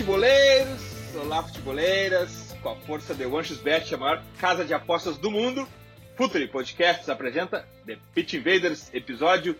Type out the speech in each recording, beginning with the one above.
Futeboleiros! Olá, futeboleiras! Com a força de OneXBet, a maior casa de apostas do mundo, Futuri Podcasts apresenta The Pitch Invaders, episódio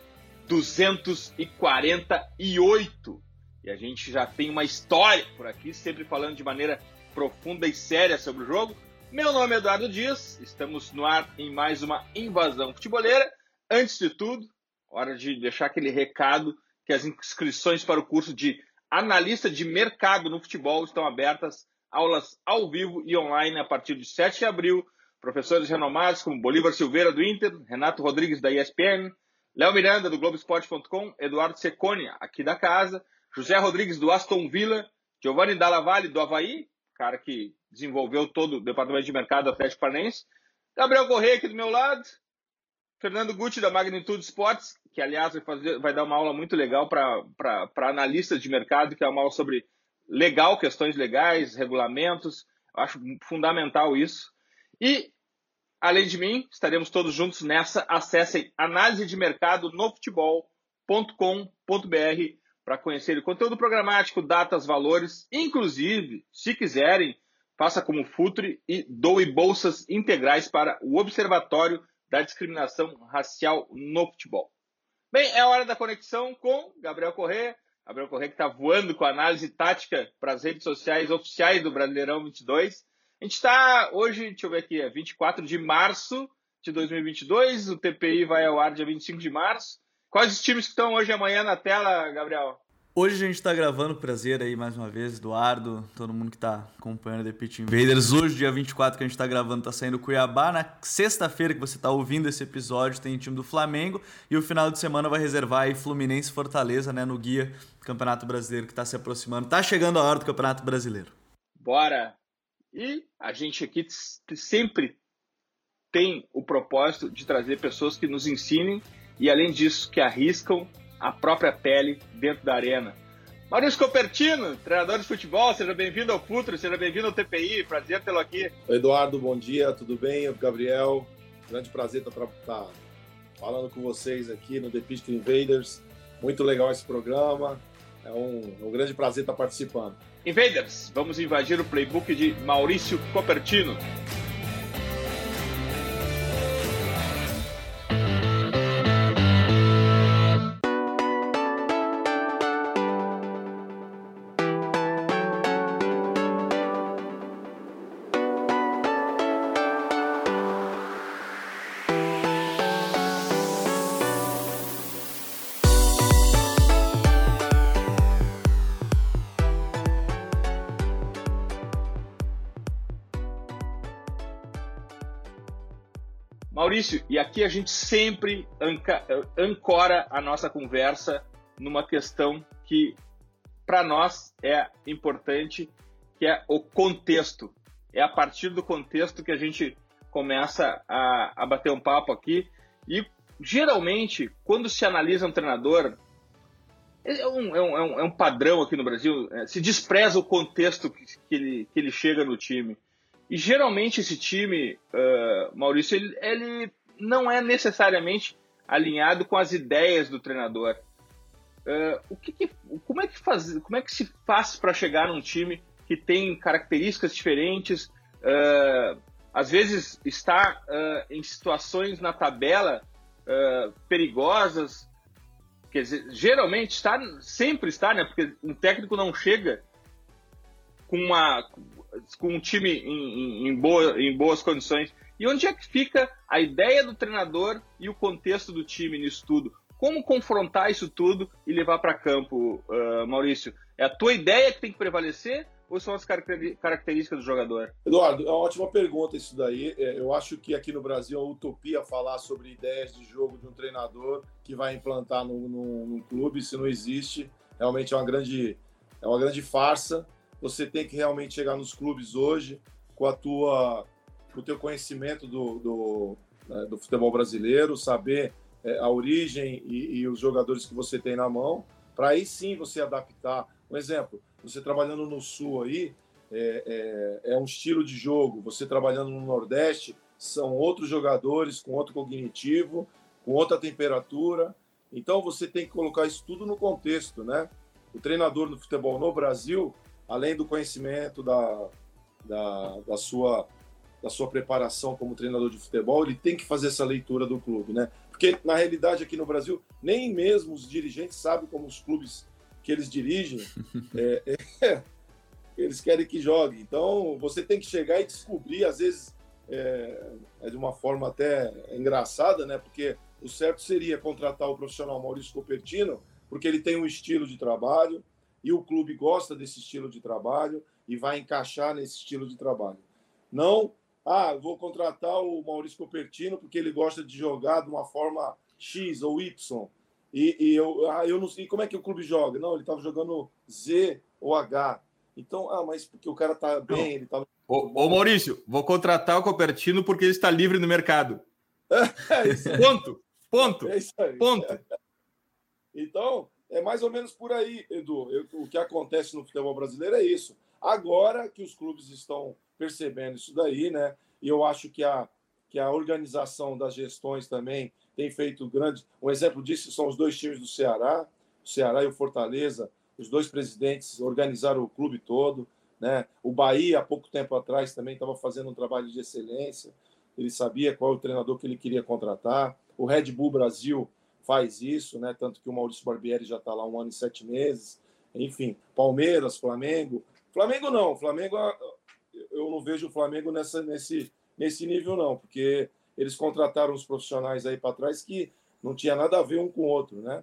248. E a gente já tem uma história por aqui, sempre falando de maneira profunda e séria sobre o jogo. Meu nome é Eduardo Dias, estamos no ar em mais uma invasão futeboleira. Antes de tudo, hora de deixar aquele recado que as inscrições para o curso de analista de mercado no futebol estão abertas, aulas ao vivo e online a partir de 7 de abril. Professores renomados como Bolívar Silveira do Inter, Renato Rodrigues da ESPN, Léo Miranda do Globoesporte.com, Eduardo Seconia aqui da casa, José Rodrigues do Aston Villa, Giovanni Dalla do Havaí, cara que desenvolveu todo o departamento de mercado do Atlético Paranaense, Gabriel Correia aqui do meu lado, Fernando Gucci da Magnitude Sports, que aliás vai, fazer, vai dar uma aula muito legal para analistas de mercado, que é uma aula sobre legal, questões legais, regulamentos. Acho fundamental isso. E, além de mim, estaremos todos juntos nessa. Acessem análise de mercado no futebol.com.br para conhecer o conteúdo programático, datas, valores. Inclusive, se quiserem, faça como Futre e doe bolsas integrais para o Observatório da Discriminação Racial no Futebol. Bem, é hora da conexão com Gabriel Corrêa. Gabriel Corrêa que está voando com análise tática para as redes sociais oficiais do Brasileirão 22. A gente está hoje, deixa eu ver aqui, é 24 de março de 2022. O TPI vai ao ar dia 25 de março. Quais os times que estão hoje e amanhã na tela, Gabriel? Hoje a gente está gravando, prazer aí mais uma vez, Eduardo, todo mundo que está acompanhando The Pitch Invaders. Hoje, dia 24 que a gente está gravando, está saindo Cuiabá. Na sexta-feira que você está ouvindo esse episódio, tem time do Flamengo. E o final de semana vai reservar aí Fluminense Fortaleza, né, no guia do Campeonato Brasileiro que está se aproximando. Está chegando a hora do Campeonato Brasileiro. Bora! E a gente aqui sempre tem o propósito de trazer pessoas que nos ensinem e, além disso, que arriscam a própria pele dentro da arena. Maurício Copertino, treinador de futebol, seja bem-vindo ao Futuro, seja bem-vindo ao TPI, prazer tê-lo aqui. Eduardo, bom dia, tudo bem? Gabriel, grande prazer estar, estar falando com vocês aqui no The Pitch Invaders. Muito legal esse programa, é um, é um grande prazer estar participando. Invaders, vamos invadir o playbook de Maurício Copertino. Maurício, e aqui a gente sempre ancora a nossa conversa numa questão que para nós é importante, que é o contexto. É a partir do contexto que a gente começa a, a bater um papo aqui. E geralmente, quando se analisa um treinador, é um, é um, é um padrão aqui no Brasil, é, se despreza o contexto que, que, ele, que ele chega no time. E geralmente esse time, uh, Maurício, ele, ele, não é necessariamente alinhado com as ideias do treinador. Uh, o que, que, como, é que faz, como é que se faz para chegar num time que tem características diferentes, uh, às vezes está em situações na tabela perigosas, quer dizer, geralmente está, sempre está, né? Porque um técnico não chega com uma com um time em, em, boa, em boas condições. E onde é que fica a ideia do treinador e o contexto do time nisso tudo? Como confrontar isso tudo e levar para campo, uh, Maurício? É a tua ideia que tem que prevalecer ou são as características do jogador? Eduardo, é uma ótima pergunta isso daí. É, eu acho que aqui no Brasil é utopia falar sobre ideias de jogo de um treinador que vai implantar no, no clube. Se não existe, realmente é uma grande, é uma grande farsa. Você tem que realmente chegar nos clubes hoje com a tua, com o teu conhecimento do, do, né, do futebol brasileiro, saber é, a origem e, e os jogadores que você tem na mão, para aí sim você adaptar. Um exemplo, você trabalhando no Sul aí, é, é, é, um estilo de jogo. Você trabalhando no Nordeste, são outros jogadores com outro cognitivo, com outra temperatura. Então você tem que colocar isso tudo no contexto, né? O treinador no futebol no Brasil, além do conhecimento da, da, da sua da sua preparação como treinador de futebol, ele tem que fazer essa leitura do clube, né? Porque na realidade aqui no Brasil nem mesmo os dirigentes sabem como os clubes que eles dirigem, é, é, eles querem que jogue. Então, você tem que chegar e descobrir, às vezes, é, é, de uma forma até engraçada, né? Porque o certo seria contratar o profissional Maurício Copertino, porque ele tem um estilo de trabalho e o clube gosta desse estilo de trabalho e vai encaixar nesse estilo de trabalho. Não, ah, vou contratar o Maurício Copertino porque ele gosta de jogar de uma forma X ou Y e, e eu, ah, eu não sei como é que o clube joga. Não, ele estava jogando Z ou H. Então, ah, mas porque o cara tá bem, ele tá. Ô, ô, Maurício, vou contratar o Copertino porque ele está livre no mercado. é ponto, ponto, é isso aí. ponto. Então, é mais ou menos por aí, Edu. Eu, o que acontece no futebol brasileiro é isso. Agora que os clubes estão percebendo isso daí, né? E eu acho que a, que a organização das gestões também tem feito grande. Um exemplo disso são os dois times do Ceará, o Ceará e o Fortaleza. Os dois presidentes organizaram o clube todo. Né? O Bahia, há pouco tempo atrás, também estava fazendo um trabalho de excelência. Ele sabia qual é o treinador que ele queria contratar. O Red Bull Brasil faz isso, né? tanto que o Maurício Barbieri já está lá um ano e sete meses. Enfim, Palmeiras, Flamengo. Flamengo não, Flamengo eu não vejo o Flamengo nessa, nesse, nesse nível, não, porque eles contrataram os profissionais aí para trás que não tinha nada a ver um com o outro, né?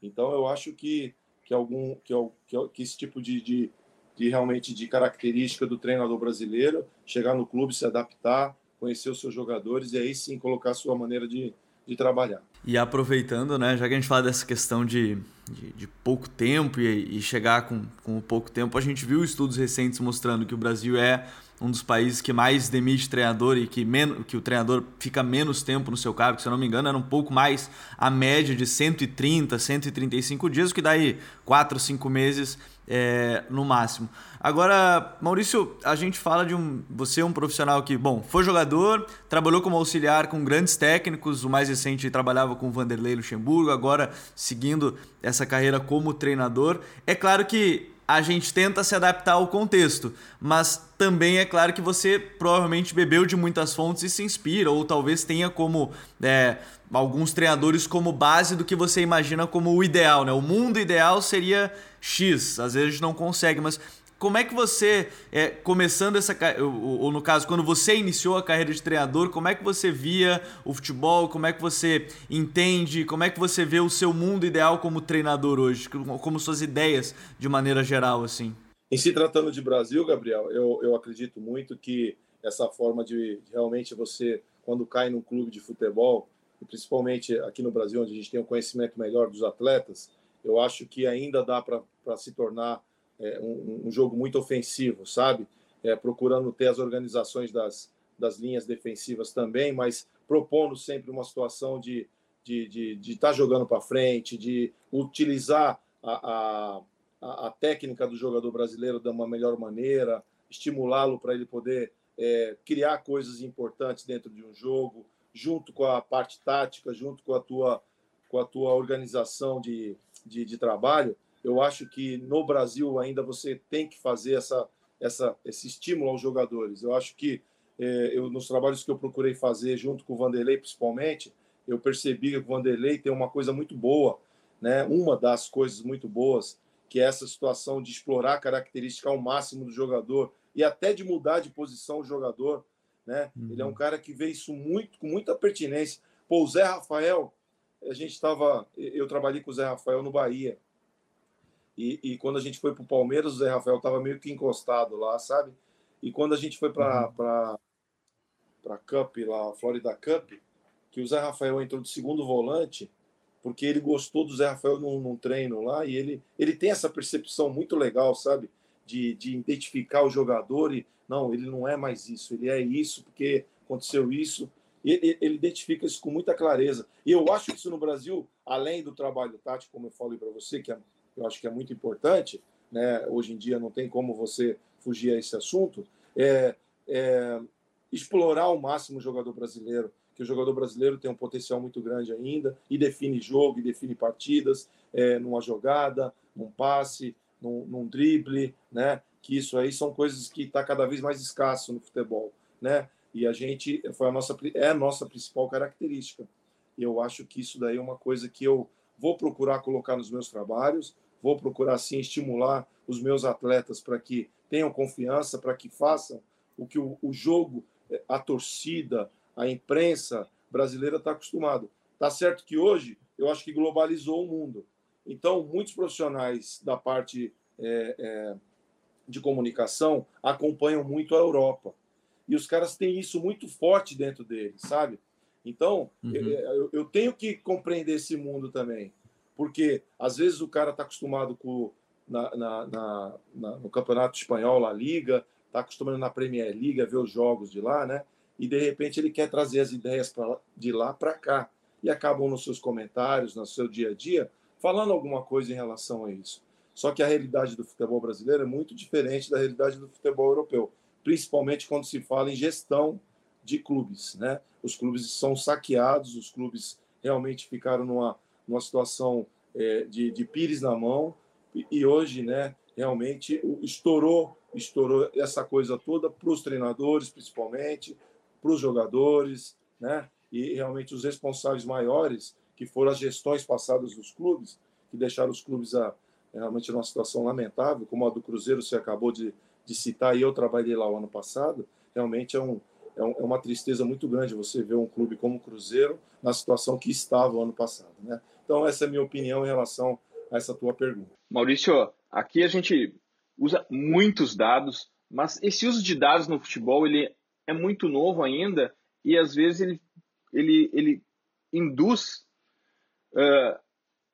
Então eu acho que, que algum que, que, que esse tipo de, de, de, realmente de característica do treinador brasileiro, chegar no clube, se adaptar, conhecer os seus jogadores e aí sim colocar a sua maneira de, de trabalhar. E aproveitando, né, já que a gente fala dessa questão de, de, de pouco tempo e, e chegar com, com pouco tempo, a gente viu estudos recentes mostrando que o Brasil é um dos países que mais demite treinador e que, menos, que o treinador fica menos tempo no seu cargo, se eu não me engano, era um pouco mais a média de 130, 135 dias, o que daí 4, 5 meses é, no máximo. Agora, Maurício, a gente fala de um. Você é um profissional que, bom, foi jogador, trabalhou como auxiliar com grandes técnicos, o mais recente trabalhava com Vanderlei Luxemburgo, agora seguindo essa carreira como treinador. É claro que a gente tenta se adaptar ao contexto, mas também é claro que você provavelmente bebeu de muitas fontes e se inspira, ou talvez tenha como é, alguns treinadores como base do que você imagina como o ideal, né? O mundo ideal seria X, às vezes a gente não consegue, mas como é que você, é, começando essa. Ou, ou, no caso, quando você iniciou a carreira de treinador, como é que você via o futebol? Como é que você entende? Como é que você vê o seu mundo ideal como treinador hoje? Como suas ideias de maneira geral, assim? Em se tratando de Brasil, Gabriel, eu, eu acredito muito que essa forma de, realmente você, quando cai num clube de futebol, e principalmente aqui no Brasil, onde a gente tem um conhecimento melhor dos atletas, eu acho que ainda dá para se tornar é, um, um, jogo muito ofensivo, sabe? É, procurando ter as organizações das, das linhas defensivas também, mas propondo sempre uma situação de de estar de, de tá jogando para frente, de utilizar a, a, a, técnica do jogador brasileiro de uma melhor maneira, estimulá-lo para ele poder é, criar coisas importantes dentro de um jogo, junto com a parte tática, junto com a tua, com a tua organização de, de, de trabalho eu acho que no Brasil ainda você tem que fazer essa, essa, esse estímulo aos jogadores. Eu acho que é, eu, nos trabalhos que eu procurei fazer junto com o Vanderlei, principalmente, eu percebi que o Vanderlei tem uma coisa muito boa, né? uma das coisas muito boas, que é essa situação de explorar a característica ao máximo do jogador e até de mudar de posição o jogador. Né? Uhum. Ele é um cara que vê isso muito, com muita pertinência. Pô, o Zé Rafael, a gente estava. Eu trabalhei com o Zé Rafael no Bahia. E, e quando a gente foi para o Palmeiras, o Zé Rafael estava meio que encostado lá, sabe? E quando a gente foi para uhum. para para Cup lá, Florida Cup, que o Zé Rafael entrou de segundo volante, porque ele gostou do Zé Rafael num, num, treino lá e ele, ele tem essa percepção muito legal, sabe? De, de identificar o jogador e não, ele não é mais isso, ele é isso porque aconteceu isso. Ele, ele identifica isso com muita clareza. E eu acho que isso no Brasil, além do trabalho tático, como eu falei para você, que é, eu acho que é muito importante, né? hoje em dia não tem como você fugir a esse assunto, é, é explorar ao máximo o jogador brasileiro, que o jogador brasileiro tem um potencial muito grande ainda e define jogo, e define partidas, é, numa jogada, num passe, num, num drible, né? Que isso aí são coisas que está cada vez mais escasso no futebol, né? E a gente foi a nossa é a nossa principal característica. Eu acho que isso daí é uma coisa que eu vou procurar colocar nos meus trabalhos, vou procurar sim estimular os meus atletas para que tenham confiança, para que façam o que o, o jogo, a torcida, a imprensa brasileira está acostumado. Tá certo que hoje eu acho que globalizou o mundo. Então, muitos profissionais da parte é, é, de comunicação acompanham muito a Europa. E os caras têm isso muito forte dentro deles, sabe? Então, uhum. eu, eu, tenho que compreender esse mundo também. Porque, às vezes, o cara está acostumado com, na, na, na, no Campeonato Espanhol, La Liga, está acostumado na Premier League a ver os jogos de lá, né? e de repente ele quer trazer as ideias pra, de lá para cá e acabam nos seus comentários, no seu dia a dia, falando alguma coisa em relação a isso. Só que a realidade do futebol brasileiro é muito diferente da realidade do futebol europeu, principalmente quando se fala em gestão de clubes. Né? Os clubes são saqueados, os clubes realmente ficaram numa, numa situação é, de, de pires na mão e, e hoje, né, realmente estourou, estourou essa coisa toda para os treinadores, principalmente, para os jogadores, né? E realmente os responsáveis maiores, que foram as gestões passadas dos clubes, que deixaram os clubes a, realmente numa situação lamentável, como a do Cruzeiro você acabou de, de citar, e eu trabalhei lá o ano passado, realmente é, um, é, é uma tristeza muito grande você ver um clube como o Cruzeiro na situação que estava o ano passado, né? Então essa é a minha opinião em relação a essa tua pergunta. Maurício, aqui a gente usa muitos dados, mas esse uso de dados no futebol ele é muito novo ainda e às vezes ele, ele, ele induz uh,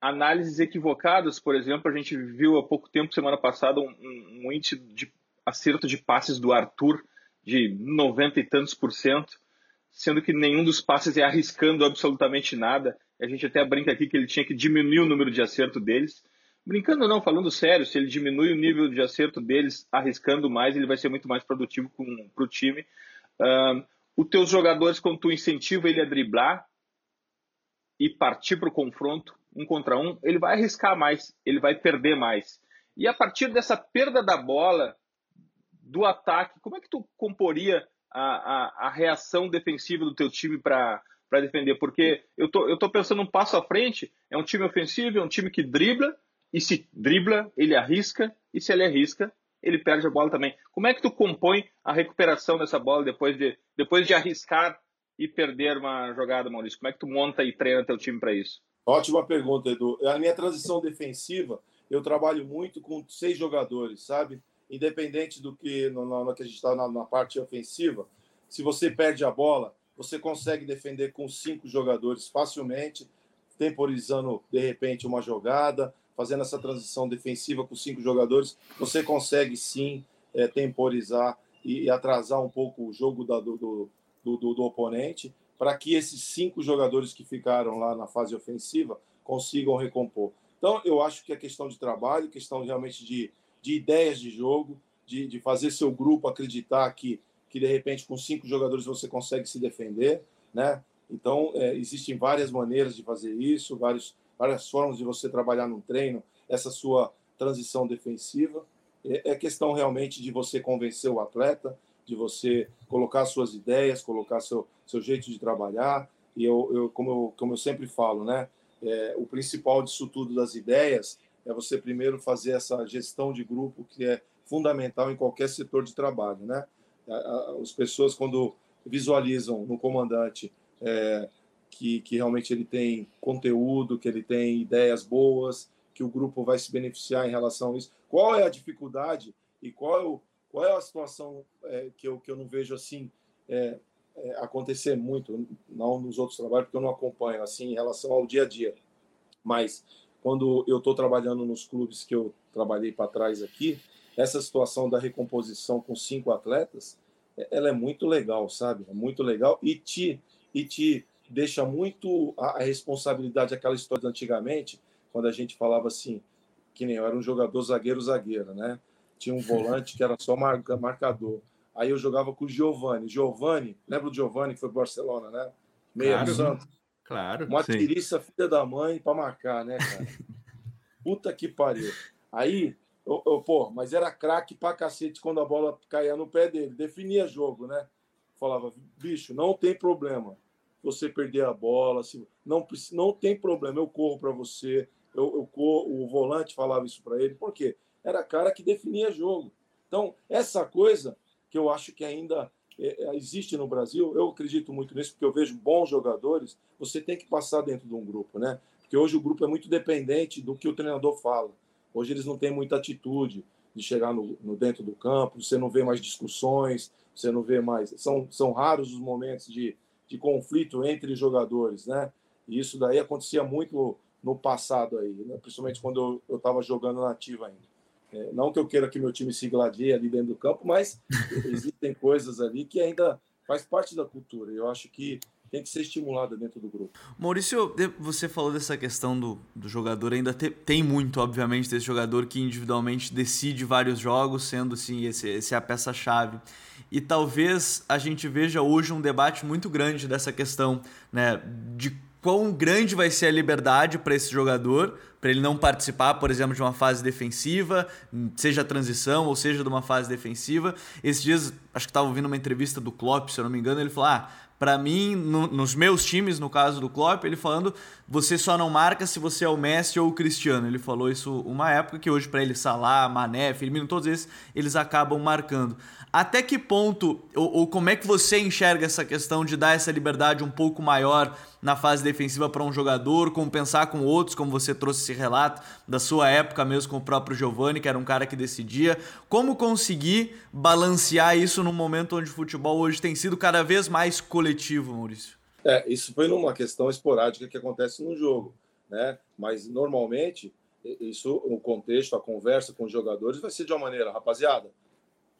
análises equivocadas. Por exemplo, a gente viu há pouco tempo, semana passada, um, um, índice de acerto de passes do Arthur de 90 e tantos por cento, sendo que nenhum dos passes é arriscando absolutamente nada. A gente até brinca aqui que ele tinha que diminuir o número de acerto deles. Brincando não, falando sério, se ele diminui o nível de acerto deles, arriscando mais, ele vai ser muito mais produtivo para o time. Uh, os teus jogadores, quando tu incentiva ele a driblar e partir para o confronto, um contra um, ele vai arriscar mais, ele vai perder mais. E a partir dessa perda da bola, do ataque, como é que tu comporia a, a, a reação defensiva do teu time para defender? Porque eu tô, eu tô pensando um passo à frente, é um time ofensivo, é um time que dribla, e se dribla, ele arrisca, e se ele arrisca, ele perde a bola também. Como é que tu compõe a recuperação dessa bola depois de, depois de arriscar e perder uma jogada, Maurício? Como é que tu monta e treina teu time para isso? Ótima pergunta, Edu. A minha transição defensiva, eu trabalho muito com seis jogadores, sabe? Independente do que no, no que a gente está na, na parte ofensiva, se você perde a bola, você consegue defender com cinco jogadores facilmente, temporizando de repente uma jogada, fazendo essa transição defensiva com cinco jogadores, você consegue sim é, temporizar e, atrasar um pouco o jogo da, do, do, do, do oponente, para que esses cinco jogadores que ficaram lá na fase ofensiva consigam recompor. Então, eu acho que é questão de trabalho, questão realmente de, de ideias de jogo, de, de fazer seu grupo acreditar que, que, de repente, com cinco jogadores você consegue se defender, né? Então, é, existem várias maneiras de fazer isso, várias formas de você trabalhar no treino, essa sua transição defensiva. É, é questão realmente de você convencer o atleta, de você colocar suas ideias, colocar seu, seu jeito de trabalhar. E eu, eu, como, eu como eu sempre falo, né, é, o principal disso tudo das ideias é você primeiro fazer essa gestão de grupo que é fundamental em qualquer setor de trabalho, né? As pessoas quando visualizam no comandante é, que, que realmente ele tem conteúdo, que ele tem ideias boas, que o grupo vai se beneficiar em relação a isso? Qual é a dificuldade e qual é, o, qual é a situação é, que, eu, que eu não vejo assim é, é, acontecer muito, não nos outros trabalhos, porque eu não acompanho assim em relação ao dia a dia. Mas quando eu estou trabalhando nos clubes que eu trabalhei para trás aqui, essa situação da recomposição com cinco atletas, ela é muito legal, sabe? É muito legal e te, e te deixa muito a, a responsabilidade, aquela história de antigamente, quando a gente falava assim, que nem eu era um jogador zagueiro-zagueiro, né? Tinha um volante que era só marca, marcador. Aí eu jogava com o Giovani. Giovani, lembra do Giovani que foi para Barcelona, né? Meia claro, Santos. Claro. Uma tiriça filha da mãe para marcar, né, cara? Puta que pariu. Aí, eu, eu, pô, mas era craque pra cacete quando a bola caía no pé dele. Definia jogo, né? Falava, bicho, não tem problema você perder a bola. Não, não tem problema, eu corro para você. Eu, eu corro, o volante falava isso para ele. Por quê? Era cara que definia jogo. Então, essa coisa que eu acho que ainda é, é, existe no Brasil, eu acredito muito nisso, porque eu vejo bons jogadores, você tem que passar dentro de um grupo, né? Porque hoje o grupo é muito dependente do que o treinador fala. Hoje eles não têm muita atitude de chegar no, no dentro do campo, você não vê mais discussões, você não vê mais. São, são raros os momentos de, de conflito entre jogadores, né? E isso daí acontecia muito no passado aí, né? principalmente quando eu estava jogando na ativa ainda. É, não que eu queira que meu time se gladie ali dentro do campo, mas existem coisas ali que ainda faz parte da cultura. Eu acho que tem que ser estimulada dentro do grupo. Maurício, você falou dessa questão do, do jogador, ainda te, tem muito, obviamente, desse jogador que individualmente decide vários jogos, sendo assim, esse, esse é a peça-chave. E talvez a gente veja hoje um debate muito grande dessa questão, né, de quão grande vai ser a liberdade para esse jogador, para ele não participar, por exemplo, de uma fase defensiva, seja transição ou seja de uma fase defensiva. Esses dias, acho que estava ouvindo uma entrevista do Klopp, se eu não me engano, ele falou: ah, para mim, no, nos meus times, no caso do Klopp, ele falando, você só não marca se você é o Messi ou o Cristiano. Ele falou isso uma época que hoje para ele Salah, Mané, Firmino, todos esses, eles acabam marcando. Até que ponto, ou, ou, como é que você enxerga essa questão de dar essa liberdade um pouco maior na fase defensiva para um jogador, compensar com outros, como você trouxe esse relato da sua época mesmo com o próprio Giovani, que era um cara que decidia. Como conseguir balancear isso num momento onde o futebol hoje tem sido cada vez mais coletivo, Maurício? É, isso foi numa questão esporádica que acontece no jogo, né? Mas normalmente isso, o contexto, a conversa com os jogadores vai ser de uma maneira, rapaziada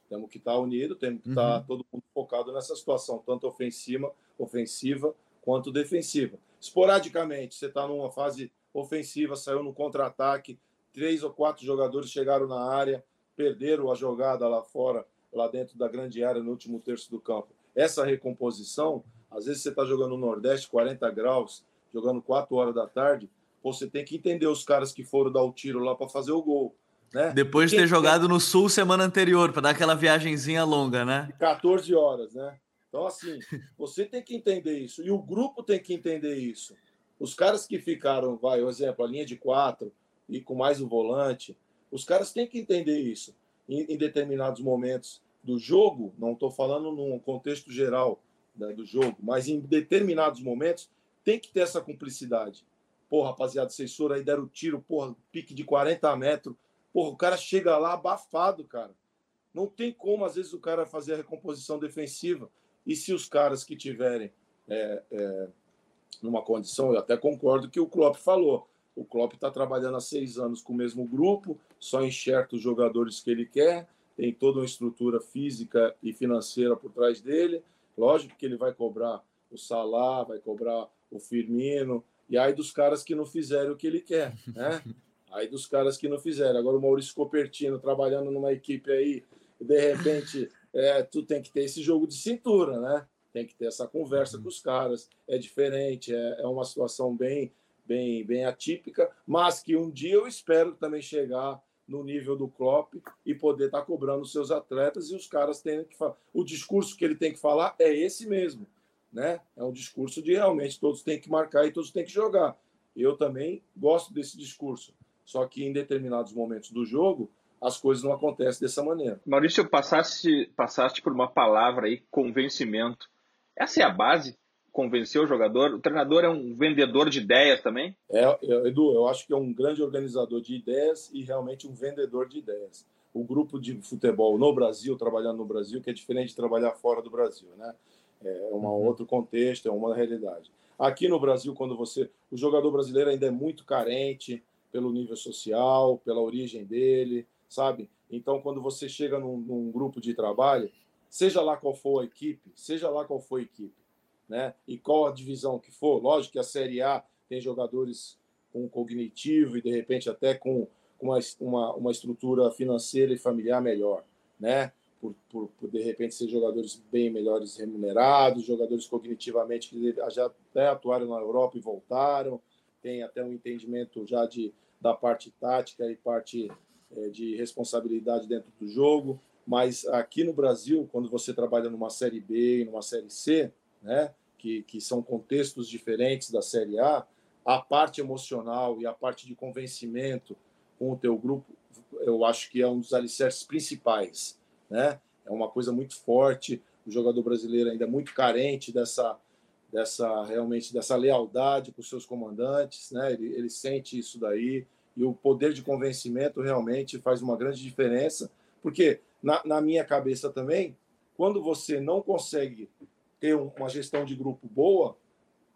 temos que estar unido, temos que estar uhum. todo mundo focado nessa situação, tanto ofensiva, ofensiva quanto defensiva. Esporadicamente, você está numa fase ofensiva, saiu no contra-ataque, três ou quatro jogadores chegaram na área, perderam a jogada lá fora, lá dentro da grande área, no último terço do campo. Essa recomposição, às vezes você está jogando no Nordeste, 40 graus, jogando 4 horas da tarde, você tem que entender os caras que foram dar o tiro lá para fazer o gol. Né? Depois de ter jogado no Sul semana anterior, para dar aquela viagenzinha longa, né? 14 horas, né? Então, assim, você tem que entender isso. E o grupo tem que entender isso. Os caras que ficaram, vai, por exemplo, a linha de quatro e com mais o volante, os caras têm que entender isso. Em, em determinados momentos do jogo, não estou falando num contexto geral né, do jogo, mas em determinados momentos tem que ter essa cumplicidade. Pô, rapaziada, vocês aí, deram tiro, porra, pique de 40 metros, Porra, o cara chega lá abafado, cara. Não tem como, às vezes, o cara fazer a recomposição defensiva. E se os caras que tiverem é, é, numa condição, eu até concordo que o Klopp falou. O Klopp está trabalhando há seis anos com o mesmo grupo, só enxerta os jogadores que ele quer, tem toda uma estrutura física e financeira por trás dele. Lógico que ele vai cobrar o Salah, vai cobrar o Firmino, e aí dos caras que não fizeram o que ele quer, né? Aí dos caras que não fizeram. Agora o Maurício Copertino trabalhando numa equipe aí, de repente, é, tu tem que ter esse jogo de cintura, né? Tem que ter essa conversa com os caras. É diferente, é, é uma situação bem, bem, bem atípica, mas que um dia eu espero também chegar no nível do Klopp e poder estar tá cobrando os seus atletas e os caras têm que falar. O discurso que ele tem que falar é esse mesmo, né? É um discurso de realmente todos têm que marcar e todos têm que jogar. Eu também gosto desse discurso. Só que em determinados momentos do jogo, as coisas não acontecem dessa maneira. Maurício, passaste, passaste por uma palavra aí, convencimento. Essa é a base convencer o jogador? O treinador é um vendedor de ideias também? É, Edu, eu acho que é um grande organizador de ideias e realmente um vendedor de ideias. O grupo de futebol no Brasil, trabalhando no Brasil, que é diferente de trabalhar fora do Brasil, né? É um uhum. outro contexto, é uma realidade. Aqui no Brasil, quando você. O jogador brasileiro ainda é muito carente pelo nível social, pela origem dele, sabe? Então, quando você chega num, num grupo de trabalho, seja lá qual for a equipe, seja lá qual for a equipe, né? E qual a divisão que for, lógico que a Série A tem jogadores com cognitivo e de repente até com uma, uma, uma estrutura financeira e familiar melhor, né? Por, por, por, de repente ser jogadores bem melhores remunerados, jogadores cognitivamente que já até atuaram na Europa e voltaram, tem até um entendimento já de, da parte tática e parte é, de responsabilidade dentro do jogo. Mas aqui no Brasil, quando você trabalha numa Série B e numa Série C, né, que, que são contextos diferentes da Série A, a parte emocional e a parte de convencimento com o teu grupo, eu acho que é um dos alicerces principais, né? É uma coisa muito forte. O jogador brasileiro ainda é muito carente dessa, dessa realmente dessa lealdade com os seus comandantes, né? Ele, ele sente isso daí e o poder de convencimento realmente faz uma grande diferença, porque na, na minha cabeça também, quando você não consegue ter uma gestão de grupo boa,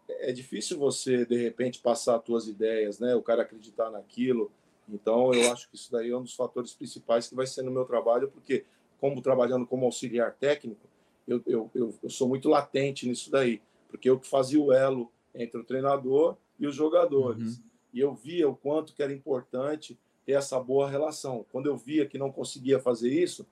é difícil você de repente passar as suas ideias, né? O cara acreditar naquilo. Então, eu acho que isso daí é um dos fatores principais que vai ser no meu trabalho, porque como trabalhando como auxiliar técnico, eu, eu, eu, eu sou muito latente nisso daí, porque eu que fazia o elo entre o treinador e os jogadores. Uhum. E eu via o quanto que era importante ter essa boa relação. Quando eu via que não conseguia fazer isso,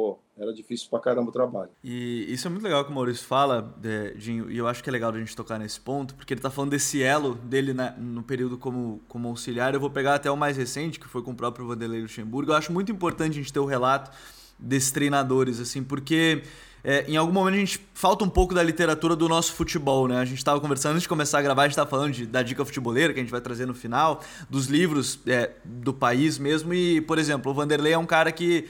pô, era difícil pra caramba o trabalho. E isso é muito legal que o Maurício fala, Dinho, e eu acho que é legal a gente tocar nesse ponto, porque ele tá falando desse elo dele na, no período como, como auxiliar. Eu vou pegar até o mais recente, que foi com o próprio Vanderlei Luxemburgo. Eu acho muito importante a gente ter o relato desses treinadores, assim, porque é, em algum momento a gente falta um pouco da literatura do nosso futebol, né? A gente estava conversando antes de começar a gravar, a gente estava falando de, da dica futeboleira que a gente vai trazer no final, dos livros é, do país mesmo. E, por exemplo, o Vanderlei é um cara que,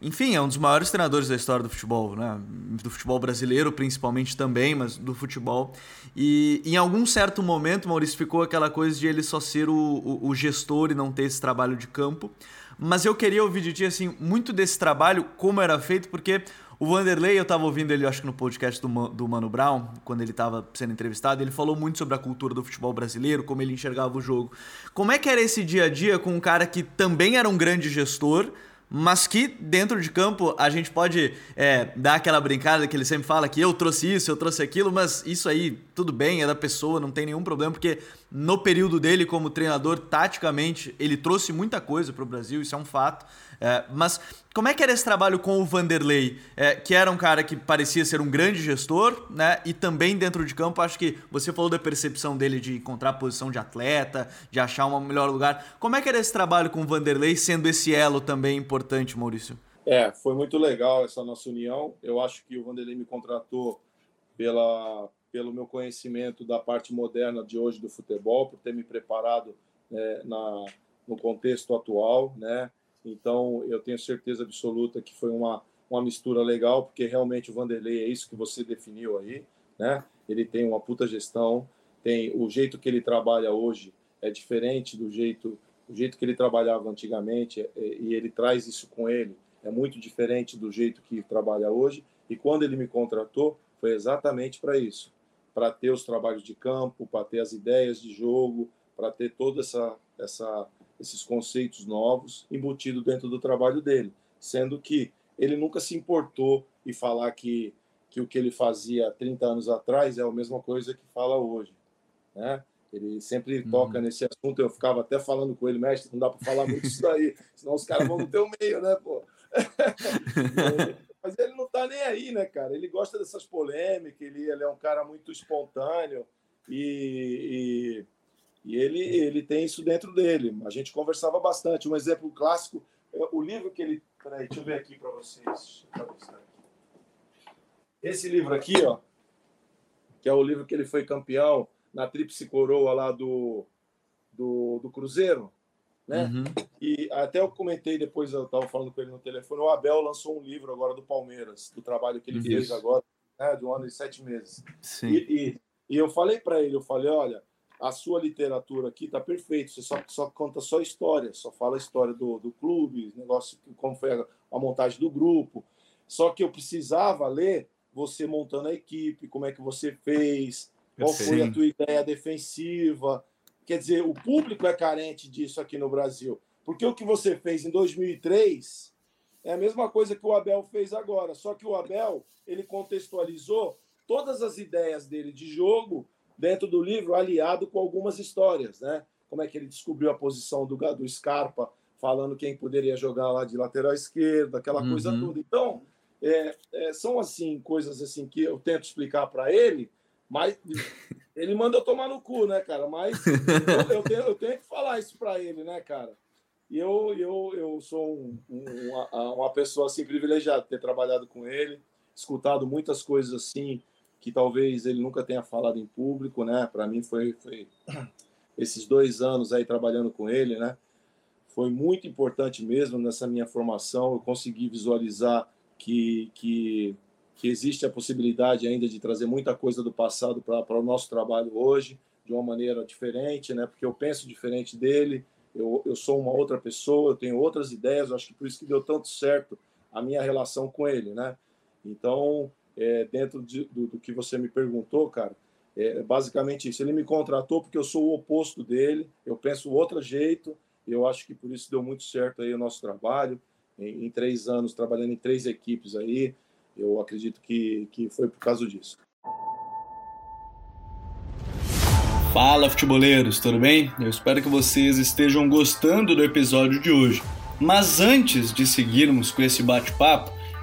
enfim, é um dos maiores treinadores da história do futebol, né? Do futebol brasileiro, principalmente também, mas do futebol. E em algum certo momento, Maurício, ficou aquela coisa de ele só ser o, o, o gestor e não ter esse trabalho de campo. Mas eu queria ouvir de ti, assim, muito desse trabalho, como era feito, porque o Vanderlei, eu estava ouvindo ele, acho que no podcast do, do Mano Brown, quando ele estava sendo entrevistado, ele falou muito sobre a cultura do futebol brasileiro, como ele enxergava o jogo. Como é que era esse dia a dia com um cara que também era um grande gestor, mas que dentro de campo a gente pode é, dar aquela brincada que ele sempre fala que eu trouxe isso, eu trouxe aquilo, mas isso aí tudo bem, é da pessoa, não tem nenhum problema, porque no período dele como treinador, taticamente, ele trouxe muita coisa para o Brasil, isso é um fato. É, mas como é que era esse trabalho com o Vanderlei, é, que era um cara que parecia ser um grande gestor, né? E também dentro de campo, acho que você falou da percepção dele de encontrar posição de atleta, de achar um melhor lugar. Como é que era esse trabalho com o Vanderlei, sendo esse elo também importante, Maurício? É, foi muito legal essa nossa união. Eu acho que o Vanderlei me contratou pela, pelo meu conhecimento da parte moderna de hoje do futebol, por ter me preparado é, na, no contexto atual, né? Então, eu tenho certeza absoluta que foi uma, uma mistura legal, porque realmente o Vanderlei é isso que você definiu aí, né? Ele tem uma puta gestão, tem o jeito que ele trabalha hoje é diferente do jeito, o jeito que ele trabalhava antigamente, é, e ele traz isso com ele, é muito diferente do jeito que trabalha hoje. E quando ele me contratou, foi exatamente para isso, para ter os trabalhos de campo, para ter as ideias de jogo, para ter toda essa essa esses conceitos novos embutidos dentro do trabalho dele, sendo que ele nunca se importou em falar que, que o que ele fazia 30 anos atrás é a mesma coisa que fala hoje, né? Ele sempre uhum. toca nesse assunto, eu ficava até falando com ele, mestre, não dá para falar muito isso daí, senão os caras vão no teu meio, né, pô? Mas ele não tá nem aí, né, cara? Ele gosta dessas polêmicas, ele, ele é um cara muito espontâneo e, e e ele, ele tem isso dentro dele. A gente conversava bastante. Um exemplo clássico, o livro que ele. Peraí, deixa eu ver aqui para vocês. Esse livro aqui, ó, que é o livro que ele foi campeão na Tríplice Coroa lá do, do, do Cruzeiro, né? Uhum. E até eu comentei depois, eu estava falando com ele no telefone, o Abel lançou um livro agora do Palmeiras, do trabalho que ele Isso. fez agora, né, de um ano e sete meses. Sim. E, e E eu falei para ele, eu falei, olha, a sua literatura aqui está perfeito, você só, só conta só história, só fala a história do, do clube, negócio, como foi a, a montagem do grupo. Só que eu precisava ler você montando a equipe, como é que você fez, qual foi a tua ideia defensiva. Quer dizer, o público é carente disso aqui no Brasil. Porque o que você fez em 2003 é a mesma coisa que o Abel fez agora, só que o Abel, ele contextualizou todas as ideias dele de jogo dentro do livro, aliado com algumas histórias, né? Como é que ele descobriu a posição do, do Scarpa, falando quem poderia jogar lá de lateral esquerdo, aquela uhum. coisa toda. Então, é, é, são assim coisas assim que eu tento explicar para ele, mas ele manda eu tomar no cu, né, cara? Mas eu, eu, tenho, eu tenho que falar isso para ele, né, cara? E eu, eu, eu sou um, um, uma, uma pessoa assim privilegiada ter trabalhado com ele, escutado muitas coisas assim que talvez ele nunca tenha falado em público, né? Para mim foi, foi esses dois anos aí trabalhando com ele, né? Foi muito importante mesmo nessa minha formação. Eu consegui visualizar que, que, que existe a possibilidade ainda de trazer muita coisa do passado para o nosso trabalho hoje, de uma maneira diferente, né? Porque eu penso diferente dele, eu, eu sou uma outra pessoa, eu tenho outras ideias. acho que por isso que deu tanto certo a minha relação com ele, né? Então, é, dentro de, do, do, que você me perguntou, cara, é basicamente isso. Ele me contratou porque eu sou o oposto dele, eu penso outro jeito, eu acho que por isso deu muito certo aí o nosso trabalho. Em, em três anos, trabalhando em três equipes aí, eu acredito que, que foi por causa disso. Fala, futeboleiros, tudo bem? Eu espero que vocês estejam gostando do episódio de hoje. Mas antes de seguirmos com esse bate-papo,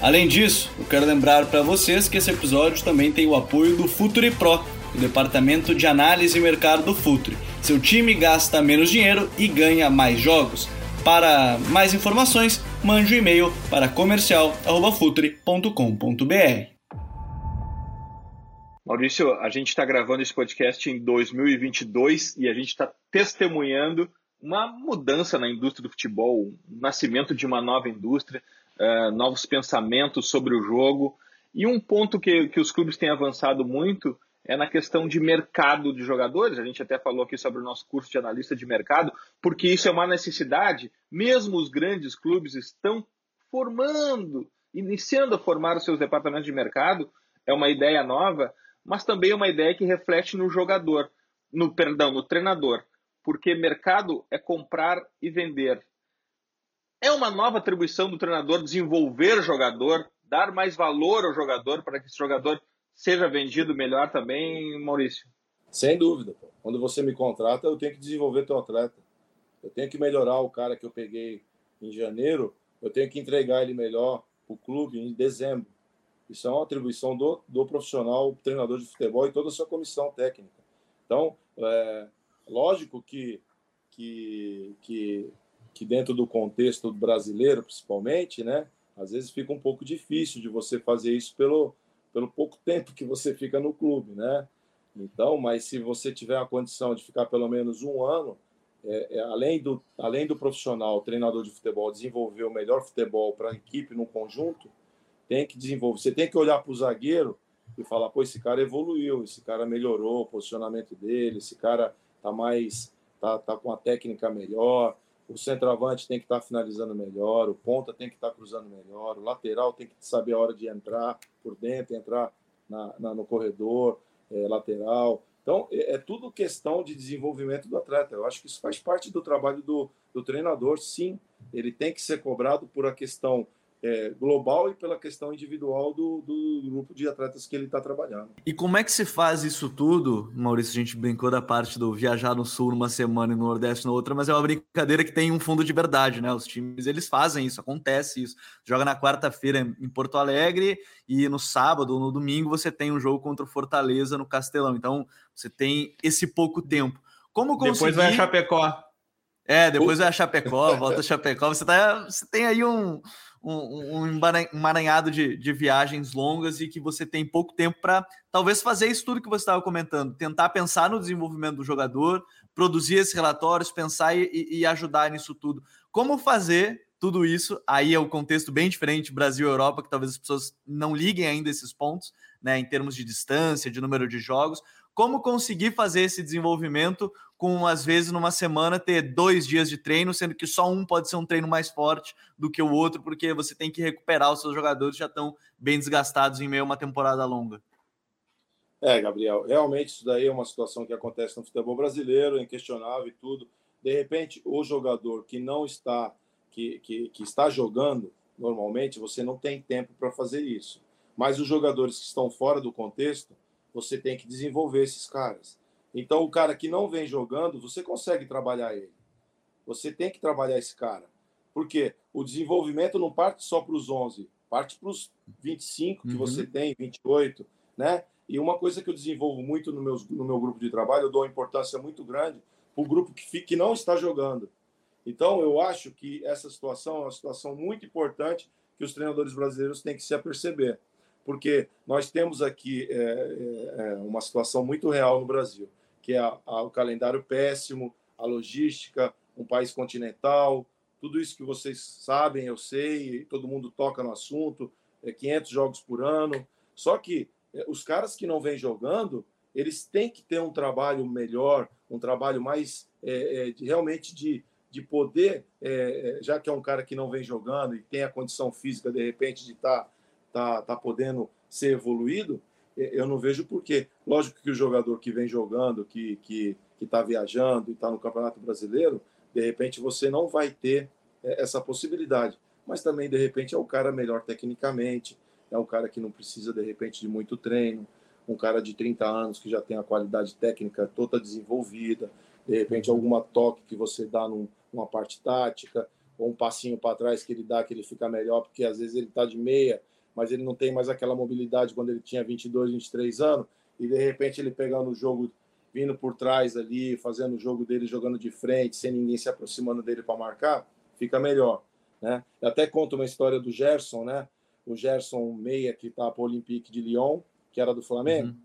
Além disso, eu quero lembrar para vocês que esse episódio também tem o apoio do Futuri Pro, o departamento de análise e mercado do Futuri. Seu time gasta menos dinheiro e ganha mais jogos. Para mais informações, mande um e-mail para comercial@futre.com.br. Maurício, a gente está gravando esse podcast em 2022 e a gente está testemunhando uma mudança na indústria do futebol, o nascimento de uma nova indústria uh, novos pensamentos sobre o jogo. E um ponto que, que os clubes têm avançado muito é na questão de mercado de jogadores. A gente até falou aqui sobre o nosso curso de analista de mercado, porque isso é uma necessidade. Mesmo os grandes clubes estão formando, iniciando a formar os seus departamentos de mercado. É uma ideia nova, mas também é uma ideia que reflete no jogador, no perdão, no treinador, porque mercado é comprar e vender. É uma nova atribuição do treinador desenvolver jogador, dar mais valor ao jogador para que esse jogador seja vendido melhor também, Maurício? Sem dúvida. Quando você me contrata, eu tenho que desenvolver teu atleta. Eu tenho que melhorar o cara que eu peguei em janeiro, eu tenho que entregar ele melhor para o clube em dezembro. Isso é uma atribuição do, do profissional, treinador de futebol e toda a sua comissão técnica. Então, é, lógico que, que, que que dentro do contexto brasileiro, principalmente, né, às vezes fica um pouco difícil de você fazer isso pelo, pelo pouco tempo que você fica no clube, né? Então, mas se você tiver a condição de ficar pelo menos um ano, é, é, além, do, além do profissional, treinador de futebol, desenvolver o melhor futebol para a equipe no conjunto, tem que desenvolver. Você tem que olhar para o zagueiro e falar: pô, esse cara evoluiu, esse cara melhorou o posicionamento dele, esse cara tá mais, tá, tá com a técnica melhor, o centroavante tem que estar finalizando melhor, o ponta tem que estar cruzando melhor, o lateral tem que saber a hora de entrar por dentro, entrar na, na no corredor é, lateral. Então, é, é, tudo questão de desenvolvimento do atleta. Eu acho que isso faz parte do trabalho do, do treinador, sim. Ele tem que ser cobrado por a questão é, global e pela questão individual do, do grupo de atletas que ele está trabalhando. E como é que se faz isso tudo? Maurício, a gente brincou da parte do viajar no sul numa semana e no Nordeste na outra, mas é uma brincadeira que tem um fundo de verdade, né? Os times eles fazem isso, acontece isso. Joga na quarta-feira em Porto Alegre e no sábado ou no domingo você tem um jogo contra o Fortaleza no Castelão. Então você tem esse pouco tempo. Como conseguir... Depois vai a Chapecó. É, depois vai a Chapecó, volta a Chapecó. Você, tá, você tem aí um, um, um emaranhado de, de viagens longas e que você tem pouco tempo para talvez fazer isso tudo que você estava comentando, tentar pensar no desenvolvimento do jogador, produzir esses relatórios, pensar e, e ajudar nisso tudo. Como fazer tudo isso? Aí é o um contexto bem diferente Brasil e Europa, que talvez as pessoas não liguem ainda esses pontos, né, em termos de distância, de número de jogos. Como conseguir fazer esse desenvolvimento com, às vezes, numa semana ter dois dias de treino, sendo que só um pode ser um treino mais forte do que o outro, porque você tem que recuperar os seus jogadores já estão bem desgastados em meio a uma temporada longa. É, Gabriel, realmente isso daí é uma situação que acontece no futebol brasileiro, inquestionável e tudo. De repente, o jogador que não está, que, que, que está jogando normalmente, você não tem tempo para fazer isso. Mas os jogadores que estão fora do contexto, você tem que desenvolver esses caras. Então, o cara que não vem jogando, você consegue trabalhar ele. Você tem que trabalhar esse cara. Porque o desenvolvimento não parte só para os 11, parte para os 25 que uhum. você tem, 28, né? E uma coisa que eu desenvolvo muito no meu, no meu grupo de trabalho, eu dou uma importância muito grande para o grupo que, que não está jogando. Então, eu acho que essa situação é uma situação muito importante que os treinadores brasileiros têm que se aperceber. Porque nós temos aqui é, é, é uma situação muito real no Brasil que é a, a, o calendário péssimo, a logística, um país continental, tudo isso que vocês sabem, eu sei, todo mundo toca no assunto, é 500 jogos por ano. Só que é, os caras que não vêm jogando, eles têm que ter um trabalho melhor, um trabalho mais é, é, de, realmente de, de poder, já que é um cara que não vem jogando e tem a condição física, de repente, de estar tá, tá, podendo ser evoluído, eu não vejo porquê. Lógico que o jogador que vem jogando, que que está viajando e está no Campeonato Brasileiro, de repente você não vai ter é, essa possibilidade. Mas também, de repente, é o cara melhor tecnicamente, é um cara que não precisa, de repente, de muito treino, um cara de 30 anos que já tem a qualidade técnica toda desenvolvida, de repente, alguma toque que você dá num, numa parte tática, ou um passinho para trás que ele dá que ele fica melhor, porque às vezes ele está de meia mas ele não tem mais aquela mobilidade quando ele tinha 22, 23 anos, e de repente ele pegando o jogo, vindo por trás ali, fazendo o jogo dele, jogando de frente, sem ninguém se aproximando dele para marcar, fica melhor. Né? Eu até conto uma história do Gerson, né? o Gerson Meia, que está para o Olympique de Lyon, que era do Flamengo. Uhum.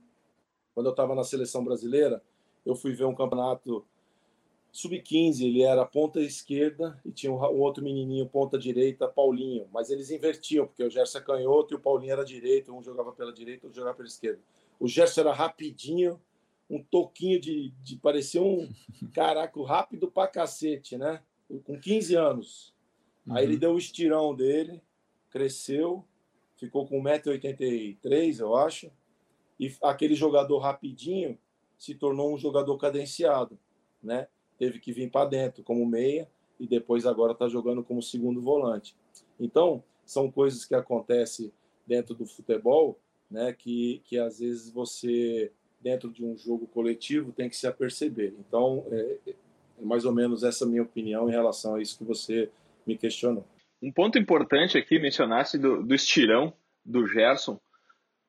Quando eu estava na seleção brasileira, eu fui ver um campeonato Sub-15, ele era ponta esquerda e tinha um outro menininho ponta direita, Paulinho. Mas eles invertiam, porque o Gerson é canhoto e o Paulinho era direito. Um jogava pela direita, outro jogava pela esquerda. O Gerson era rapidinho, um toquinho de, de parecer um caraco rápido pra cacete, né? Com 15 anos. Uhum. Aí ele uhum. deu o estirão dele, cresceu, ficou com 1,83m, eu acho. E aquele jogador rapidinho se tornou um jogador cadenciado, né? Teve que vir para dentro como meia e depois agora está jogando como segundo volante. Então, são coisas que acontecem dentro do futebol, né, que, que às vezes você, dentro de um jogo coletivo, tem que se aperceber. Então, é, é mais ou menos essa minha opinião em relação a isso que você me questionou. Um ponto importante aqui, mencionasse do, do estirão do Gerson.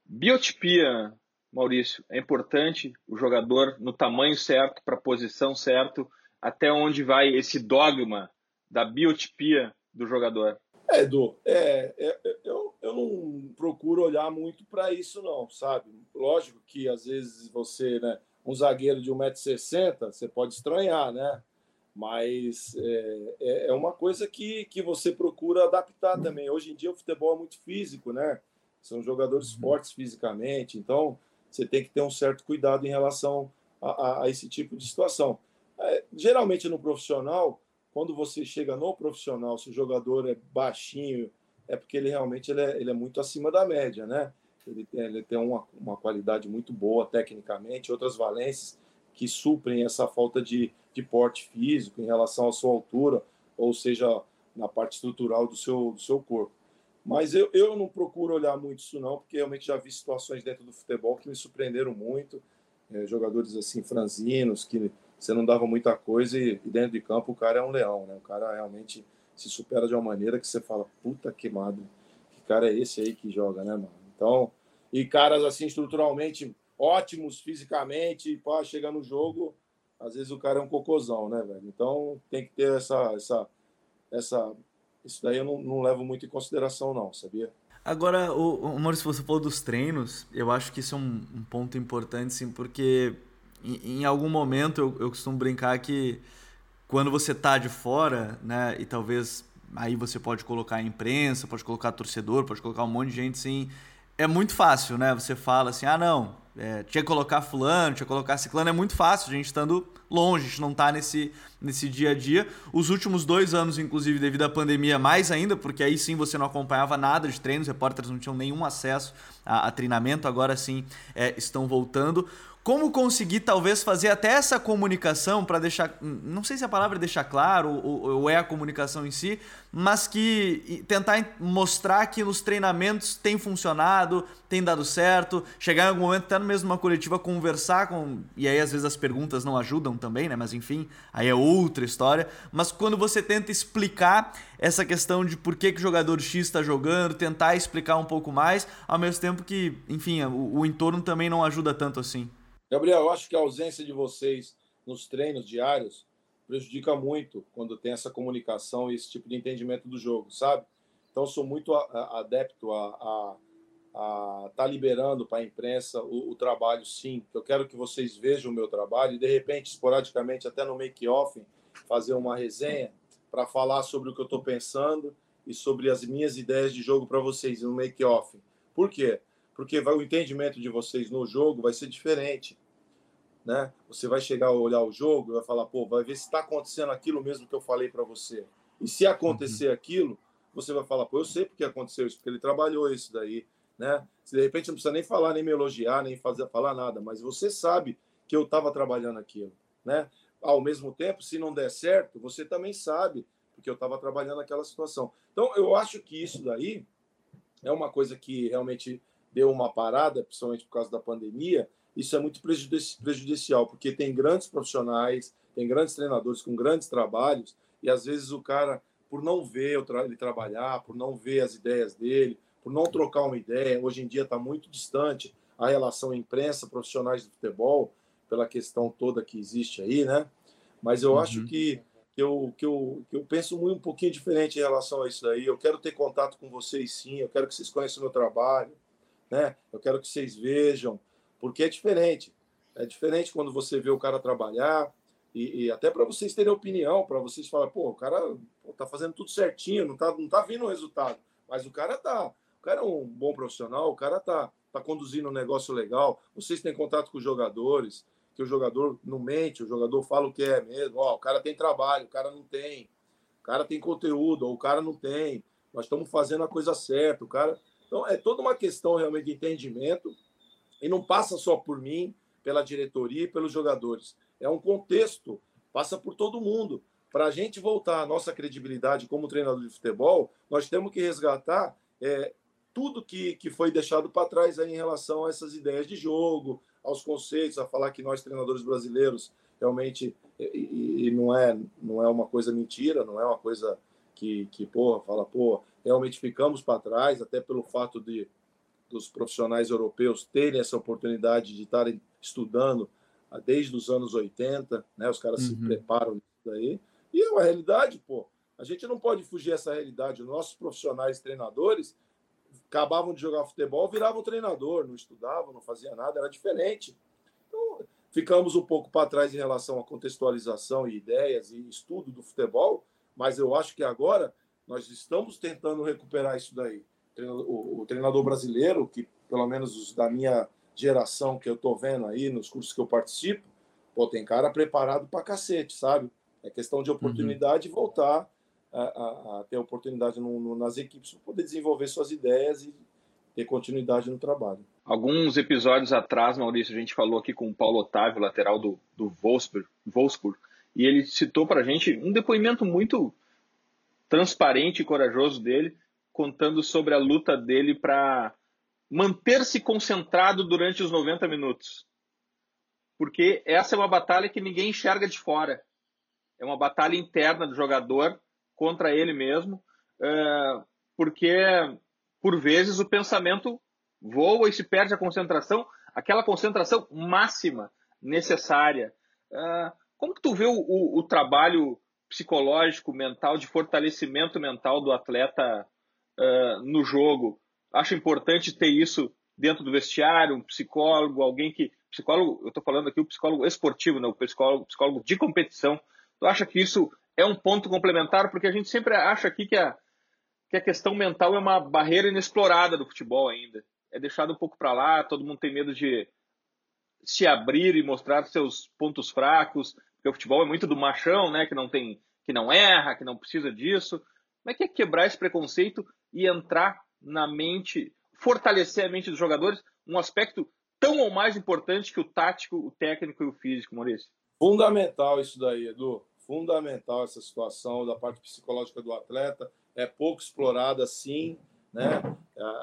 Biotipia, Maurício, é importante o jogador no tamanho certo, para a posição certa, até onde vai esse dogma da biotipia do jogador? É, Edu, é, é, eu, eu não procuro olhar muito para isso, não, sabe? Lógico que às vezes você, né, um zagueiro de 1,60m, você pode estranhar, né? Mas é, é, é uma coisa que, que você procura adaptar também. Hoje em dia o futebol é muito físico, né? São jogadores uhum. fortes fisicamente, então você tem que ter um certo cuidado em relação a, a, a esse tipo de situação. É, geralmente no profissional, quando você chega no profissional, se o jogador é baixinho, é porque ele realmente ele é, ele é muito acima da média, né? Ele, ele tem uma, uma qualidade muito boa tecnicamente, outras valências que suprem essa falta de, de porte físico em relação à sua altura, ou seja, na parte estrutural do seu, do seu corpo. Mas eu, eu não procuro olhar muito isso, não, porque realmente já vi situações dentro do futebol que me surpreenderam muito. É, jogadores assim, franzinos, que você não dava muita coisa e, dentro de campo o cara é um leão, né? O cara realmente se supera de uma maneira que você fala, puta que madre, que cara é esse aí que joga, né, mano? Então, e caras assim, estruturalmente ótimos fisicamente, pá, chega no jogo, às vezes o cara é um cocôzão, né, velho? Então tem que ter essa, essa, essa isso daí eu não, não levo muito em consideração, não, sabia? Agora, o, o Maurício, você falou dos treinos, eu acho que isso é um, um ponto importante, sim, porque em, em algum momento eu, eu, costumo brincar que quando você tá de fora, né, e talvez aí você pode colocar a imprensa, pode colocar torcedor, pode colocar um monte de gente, sim, é muito fácil, né? Você fala assim, ah, não, é, tinha que colocar fulano, tinha que colocar ciclano, é muito fácil, a gente estando longe, a gente não está nesse, nesse dia a dia. Os últimos dois anos, inclusive, devido à pandemia, mais ainda, porque aí sim você não acompanhava nada de treinos, os repórteres não tinham nenhum acesso a, a treinamento, agora sim é, estão voltando como conseguir talvez fazer até essa comunicação para deixar, não sei se a palavra é deixar claro ou, ou, é a comunicação em si, mas que tentar mostrar que nos treinamentos tem funcionado, tem dado certo, chegar em algum momento até mesmo uma coletiva conversar com e aí às vezes as perguntas não ajudam também, né? Mas enfim, aí é outra história. Mas quando você tenta explicar essa questão de por que, que o jogador X está jogando, tentar explicar um pouco mais, ao mesmo tempo que, enfim, o, o entorno também não ajuda tanto assim. Gabriel, eu acho que a ausência de vocês nos treinos diários prejudica muito quando tem essa comunicação e esse tipo de entendimento do jogo, sabe? Então, sou muito adepto a estar tá liberando para a imprensa o, o, trabalho, sim. Eu quero que vocês vejam o meu trabalho e, de repente, esporadicamente, até no make-off, fazer uma resenha para falar sobre o que eu estou pensando e sobre as minhas ideias de jogo para vocês no make-off. Por quê? Porque vai, o entendimento de vocês no jogo vai ser diferente né? Você vai chegar a olhar o jogo e vai falar, pô, vai ver se está acontecendo aquilo mesmo que eu falei para você. E se acontecer uhum. aquilo, você vai falar, pô, eu sei porque aconteceu isso, porque ele trabalhou isso daí, né? Se de repente não precisa nem falar, nem me elogiar, nem fazer falar nada, mas você sabe que eu estava trabalhando aquilo, né? Ao mesmo tempo, se não der certo, você também sabe, porque eu estava trabalhando aquela situação. Então, eu acho que isso daí é uma coisa que realmente deu uma parada, principalmente por causa da pandemia, isso é muito prejudicial, porque tem grandes profissionais, tem grandes treinadores com grandes trabalhos, e às vezes o cara, por não ver ele trabalhar, por não ver as ideias dele, por não trocar uma ideia, hoje em dia está muito distante a relação imprensa, profissionais de futebol, pela questão toda que existe aí, né? Mas eu uhum. acho que, que, eu, que, eu, que eu penso muito um pouquinho diferente em relação a isso daí. Eu quero ter contato com vocês sim, eu quero que vocês conheçam o meu trabalho, né? Eu quero que vocês vejam, porque é diferente. É diferente quando você vê o cara trabalhar, e, e até para vocês terem opinião, para vocês falarem, pô, o cara pô, tá fazendo tudo certinho, não tá, não tá vindo o resultado. Mas o cara tá. O cara é um bom profissional, o cara tá, tá conduzindo um negócio legal. Vocês têm contato com os jogadores, que o jogador não mente, o jogador fala o que é mesmo. Ó, o cara tem trabalho, o cara não tem. O cara tem conteúdo, ou o cara não tem. Nós estamos fazendo a coisa certa. O cara. Então, é toda uma questão realmente de entendimento e não passa só por mim, pela diretoria e pelos jogadores. É um contexto, passa por todo mundo. Para a gente voltar à nossa credibilidade como treinador de futebol, nós temos que resgatar é, tudo que, que foi deixado para trás aí em relação a essas ideias de jogo, aos conceitos, a falar que nós, treinadores brasileiros, realmente, e, e não, é, não é uma coisa mentira, não é uma coisa que, que porra, fala, pô, realmente ficamos para trás, até pelo fato de dos profissionais europeus terem essa oportunidade de estarem estudando desde os anos 80, né? Os caras uhum. se preparam nisso daí. E é uma realidade, pô. A gente não pode fugir dessa realidade. Nossos profissionais treinadores acabavam de jogar futebol, viravam treinador, não estudavam, não faziam nada, era diferente. Então, ficamos um pouco para trás em relação à contextualização e ideias e estudo do futebol, mas eu acho que agora nós estamos tentando recuperar isso daí o, o treinador brasileiro, que pelo menos os da minha geração que eu tô vendo aí nos cursos que eu participo, pô, tem cara preparado para cacete, sabe? É questão de uhum. oportunidade uhum. voltar a, a, a, ter oportunidade no, no, nas equipes para poder desenvolver suas ideias e ter continuidade no trabalho. Alguns episódios atrás, Maurício, a gente falou aqui com o Paulo Otávio, lateral do, do Wolfsburg, Wolfsburg e ele citou para a gente um depoimento muito transparente e corajoso dele contando sobre a luta dele para manter-se concentrado durante os 90 minutos. Porque essa é uma batalha que ninguém enxerga de fora. É uma batalha interna do jogador contra ele mesmo, é, porque por vezes o pensamento voa e se perde a concentração, aquela concentração máxima necessária. É, como que tu vê o, o, o trabalho psicológico, mental, de fortalecimento mental do atleta uh, no jogo. Acho importante ter isso dentro do vestiário, um psicólogo, alguém que. Psicólogo, eu estou falando aqui o psicólogo esportivo, né? o psicólogo, psicólogo de competição. Tu acha que isso é um ponto complementar? Porque a gente sempre acha aqui que a, que a questão mental é uma barreira inexplorada do futebol ainda. É deixado um pouco para lá, todo mundo tem medo de se abrir e mostrar seus pontos fracos, porque o futebol é muito do machão, né? Que não tem, que não erra, que não precisa disso. Como é que é quebrar esse preconceito e entrar na mente, fortalecer a mente dos jogadores, um aspecto tão ou mais importante que o tático, o técnico e o físico, Maurício? Fundamental isso daí, Edu. Fundamental essa situação da parte psicológica do atleta. É pouco explorada, sim. Né?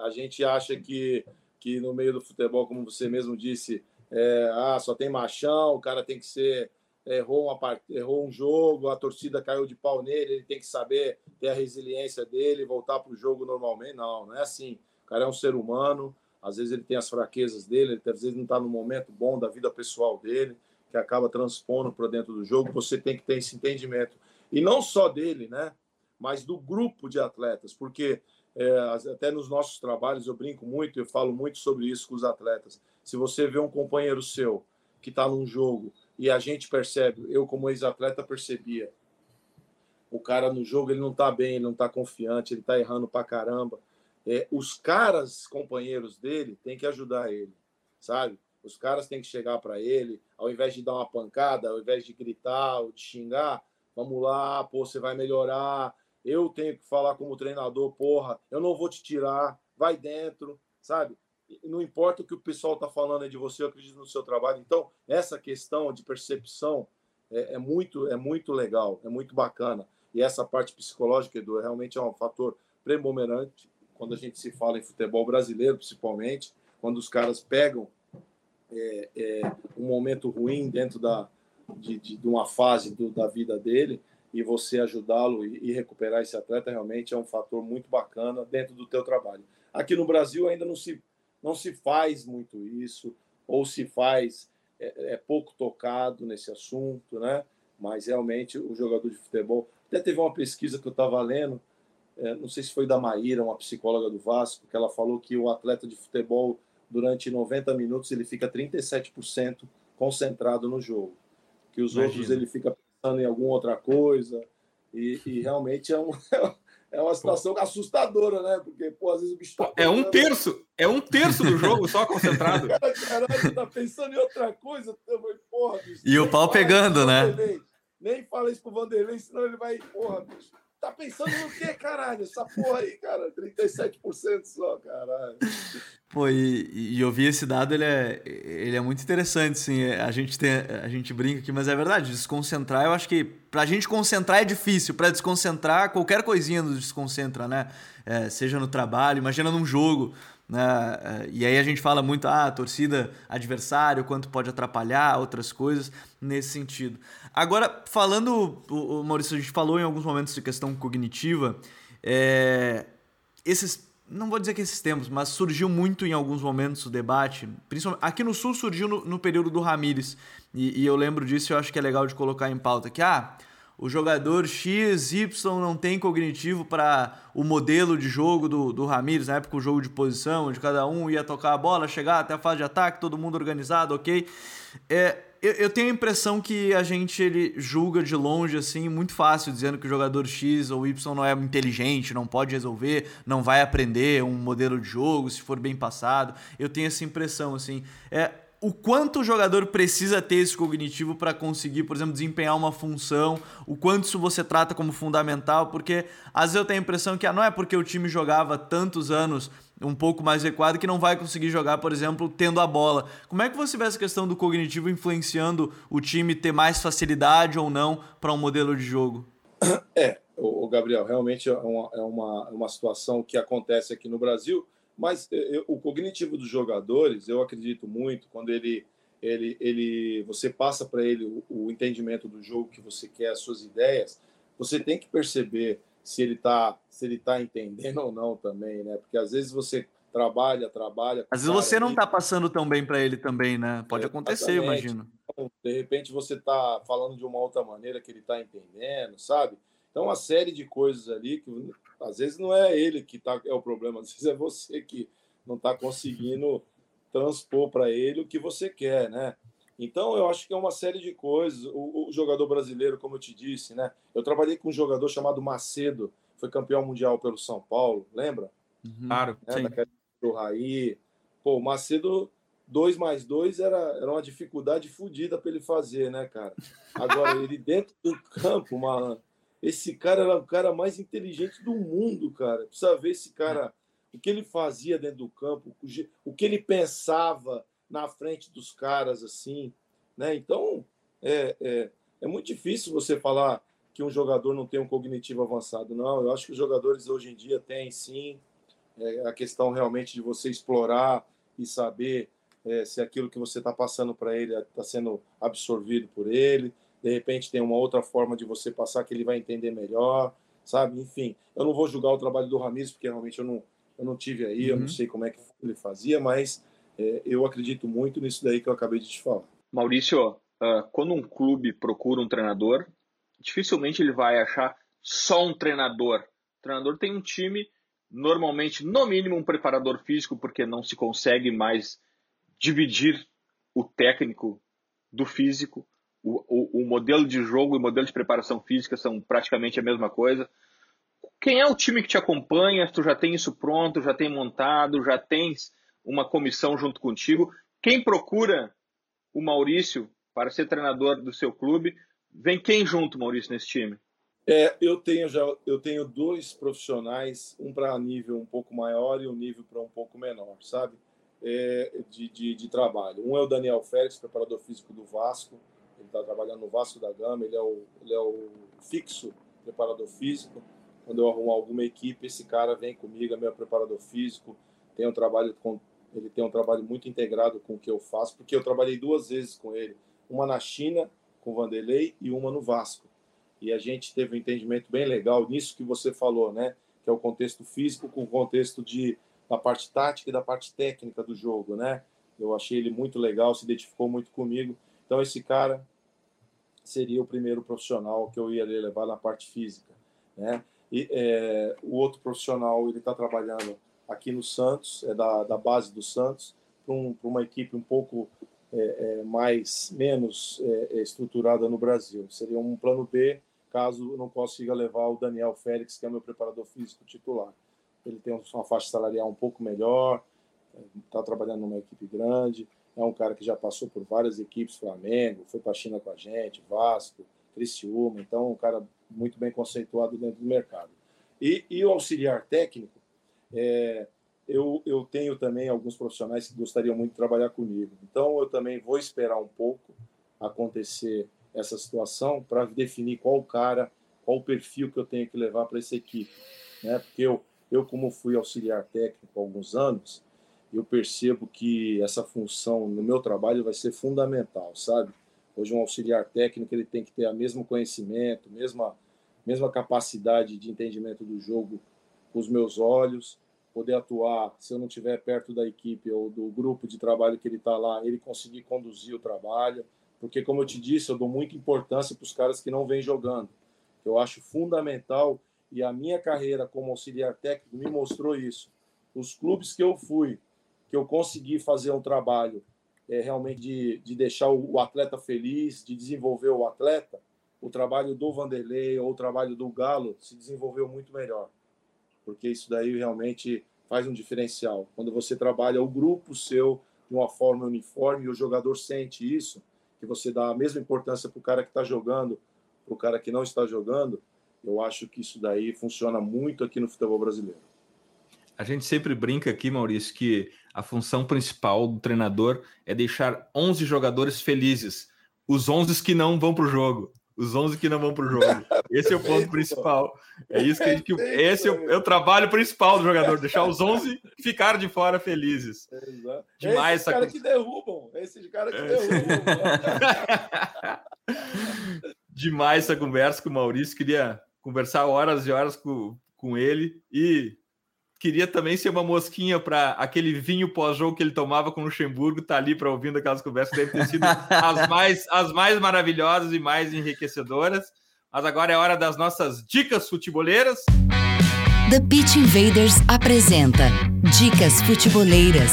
A gente acha que, que no meio do futebol, como você mesmo disse, é, ah, só tem machão, o cara tem que ser errou, uma part... errou um jogo, a torcida caiu de pau nele, ele tem que saber ter a resiliência dele, voltar para o jogo normalmente. Não, não é assim. O cara é um ser humano, às vezes ele tem as fraquezas dele, ele, às vezes não está no momento bom da vida pessoal dele, que acaba transpondo para dentro do jogo. Você tem que ter esse entendimento. E não só dele, né? Mas do grupo de atletas, porque é, até nos nossos trabalhos eu brinco muito, eu falo muito sobre isso com os atletas. Se você vê um companheiro seu que está num jogo e a gente percebe, eu como ex-atleta percebia, o cara no jogo ele não está bem, ele não está confiante, ele está errando pra caramba. É, os caras, companheiros dele, têm que ajudar ele, sabe? Os caras têm que chegar para ele, ao invés de dar uma pancada, ao invés de gritar ou de xingar, vamos lá, pô, você vai melhorar. Eu tenho que falar como treinador, porra, eu não vou te tirar, vai dentro, sabe? Não importa o que o pessoal está falando de você, eu acredito no seu trabalho. Então, essa questão de percepção é, é, muito, é muito legal, é muito bacana. E essa parte psicológica, Edu, realmente é um fator predominante quando a gente se fala em futebol brasileiro, principalmente, quando os caras pegam é, é, um momento ruim dentro da, de, de, de uma fase do, da vida dele e você ajudá-lo e, e recuperar esse atleta realmente é um fator muito bacana dentro do teu trabalho. Aqui no Brasil ainda não se não se faz muito isso, ou se faz, é, é pouco tocado nesse assunto, né? Mas realmente o jogador de futebol. Até teve uma pesquisa que eu estava lendo, é, não sei se foi da Maíra, uma psicóloga do Vasco, que ela falou que o atleta de futebol, durante 90 minutos, ele fica 37% concentrado no jogo. Que os Imagina. outros ele fica pensando em alguma outra coisa. E, e realmente é um, é uma situação pô. assustadora, né? Porque, pô, às vezes o bicho tá É um terço, é um terço do jogo só concentrado. cara, caralho, tá pensando em outra coisa. Porra, bicho. E o pau pegando, né? Nem fala isso pro Vanderlei, senão ele vai, porra, bicho. Tá pensando no quê, caralho? Essa porra aí, cara, 37% só, caralho. Pô, e, e eu vi esse dado, ele é, ele é muito interessante, sim. A gente, tem, a gente brinca aqui, mas é verdade, desconcentrar, eu acho que pra gente concentrar é difícil, pra desconcentrar, qualquer coisinha nos desconcentra, né? É, seja no trabalho, imagina num jogo, né? É, e aí a gente fala muito, ah, torcida adversário, quanto pode atrapalhar, outras coisas nesse sentido. Agora, falando, o Maurício, a gente falou em alguns momentos de questão cognitiva, é, esses, não vou dizer que esses tempos, mas surgiu muito em alguns momentos o debate, principalmente aqui no Sul surgiu no, no período do Ramires, e, e, eu lembro disso e eu acho que é legal de colocar em pauta, que, ah, o jogador X, Y não tem cognitivo para o modelo de jogo do, do Ramires, na época o jogo de posição, onde cada um ia tocar a bola, chegar até a fase de ataque, todo mundo organizado, ok. É, eu, eu, tenho a impressão que a gente ele julga de longe, assim, muito fácil, dizendo que o jogador X ou Y não é inteligente, não pode resolver, não vai aprender um modelo de jogo se for bem passado. Eu tenho essa impressão, assim. É, o quanto o jogador precisa ter esse cognitivo para conseguir, por exemplo, desempenhar uma função, o quanto isso você trata como fundamental, porque às vezes eu tenho a impressão que ah, não é porque o time jogava tantos anos um pouco mais recuado que não vai conseguir jogar, por exemplo, tendo a bola. Como é que você vê essa questão do cognitivo influenciando o time ter mais facilidade ou não para um modelo de jogo? É, o, Gabriel, realmente é uma, é uma, uma situação que acontece aqui no Brasil, mas eu, o cognitivo dos jogadores, eu acredito muito, quando ele, ele, ele você passa para ele o, o, entendimento do jogo que você quer, as suas ideias, você tem que perceber se ele está se ele tá entendendo ou não também, né? Porque às vezes você trabalha, trabalha. Às vezes você não está passando tão bem para ele também, né? Pode é, acontecer, imagino. Então, de repente você está falando de uma outra maneira que ele está entendendo, sabe? Então, uma série de coisas ali que às vezes não é ele que tá, é o problema, às vezes é você que não está conseguindo transpor para ele o que você quer, né? Então, eu acho que é uma série de coisas. O, o, jogador brasileiro, como eu te disse, né? Eu trabalhei com um jogador chamado Macedo, foi campeão mundial pelo São Paulo, lembra? Uhum. Claro, né? sim. do Raí. Pô, o Macedo 2 mais 2 era, era uma dificuldade fodida para ele fazer, né, cara? Agora, ele dentro do campo, malandro, esse cara era o cara mais inteligente do mundo, cara. Precisa ver esse cara, o que ele fazia dentro do campo, o que ele pensava na frente dos caras, assim, né? Então, é, é, é muito difícil você falar que um jogador não tem um cognitivo avançado. Não, eu acho que os jogadores hoje em dia têm, sim, é, a questão realmente de você explorar e saber é, se aquilo que você está passando para ele está sendo absorvido por ele de repente tem uma outra forma de você passar que ele vai entender melhor, sabe? Enfim, eu não vou julgar o trabalho do Ramires, porque realmente eu não, eu não tive aí, uhum. eu não uhum. sei como é que ele fazia, mas é, eu acredito muito nisso daí que eu acabei de te falar. Maurício, uh, quando um clube procura um treinador, dificilmente ele vai achar só um treinador. O treinador tem um time, normalmente, no mínimo, um preparador físico, porque não se consegue mais dividir o técnico do físico o, o, modelo de jogo e o modelo de preparação física são praticamente a mesma coisa. Quem é o time que te acompanha? Tu já tem isso pronto, já tem montado, já tens uma comissão junto contigo. Quem procura o Maurício para ser treinador do seu clube? Vem quem junto, Maurício, nesse time? É, eu tenho já eu tenho dois profissionais, um para nível um pouco maior e um nível para um pouco menor, sabe? É, de, de, de, trabalho. Um é o Daniel Félix, preparador físico do Vasco está trabalhando no Vasco da Gama, ele é, o, ele é o fixo preparador físico. Quando eu arrumo alguma equipe, esse cara vem comigo, é meu preparador físico, tem um trabalho com, ele tem um trabalho muito integrado com o que eu faço, porque eu trabalhei duas vezes com ele, uma na China com o Vanderlei e uma no Vasco. E a gente teve um entendimento bem legal nisso que você falou, né? Que é o contexto físico com o contexto de da parte tática e da parte técnica do jogo, né? Eu achei ele muito legal, se identificou muito comigo então, esse cara seria o primeiro profissional que eu ia levar na parte física. Né? E é, o outro profissional, ele está trabalhando aqui no Santos, é da, da base do Santos, para um, uma equipe um pouco é, é, mais, menos é, é, estruturada no Brasil. Seria um plano B, caso eu não consiga levar o Daniel Félix, que é meu preparador físico titular. Ele tem uma faixa salarial um pouco melhor, está trabalhando numa equipe grande, é um cara que já passou por várias equipes, Flamengo, foi para a China com a gente, Vasco, Criciúma, então um cara muito bem conceituado dentro do mercado. E, e o auxiliar técnico, é, eu, eu tenho também alguns profissionais que gostariam muito de trabalhar comigo. Então eu também vou esperar um pouco acontecer essa situação para definir qual cara, qual o perfil que eu tenho que levar para essa equipe. Né? Porque eu, eu, como fui auxiliar técnico há alguns anos, eu percebo que essa função no meu trabalho vai ser fundamental, sabe? Hoje um auxiliar técnico ele tem que ter o mesmo conhecimento, mesma mesma capacidade de entendimento do jogo com os meus olhos, poder atuar se eu não estiver perto da equipe ou do grupo de trabalho que ele está lá, ele conseguir conduzir o trabalho, porque como eu te disse, eu dou muita importância para os caras que não vêm jogando. Eu acho fundamental e a minha carreira como auxiliar técnico me mostrou isso. Os clubes que eu fui, que eu consegui fazer um trabalho é, realmente de, de deixar o, o, atleta feliz, de desenvolver o atleta, o trabalho do Vanderlei ou o trabalho do Galo se desenvolveu muito melhor. Porque isso daí realmente faz um diferencial. Quando você trabalha o grupo seu de uma forma uniforme e o jogador sente isso, que você dá a mesma importância para o cara que está jogando, para o cara que não está jogando, eu acho que isso daí funciona muito aqui no futebol brasileiro. A gente sempre brinca aqui, Maurício, que a função principal do treinador é deixar 11 jogadores felizes. Os 11 que não vão para o jogo. Os 11 que não vão para o jogo. Esse é o ponto principal. É isso que, que esse é o, é o, trabalho principal do jogador, deixar os 11 ficar de fora felizes. Exato. Demais caras que derrubam, esses caras que é. derrubam. Demais essa conversa com o Maurício, queria conversar horas e horas com, com ele e queria também ser uma mosquinha para aquele vinho pós-jogo que ele tomava com o Luxemburgo, tá ali para ouvindo aquelas conversas, deve ter sido as mais, as mais maravilhosas e mais enriquecedoras. Mas agora é hora das nossas dicas futeboleiras. The Pitch Invaders apresenta Dicas Futeboleiras.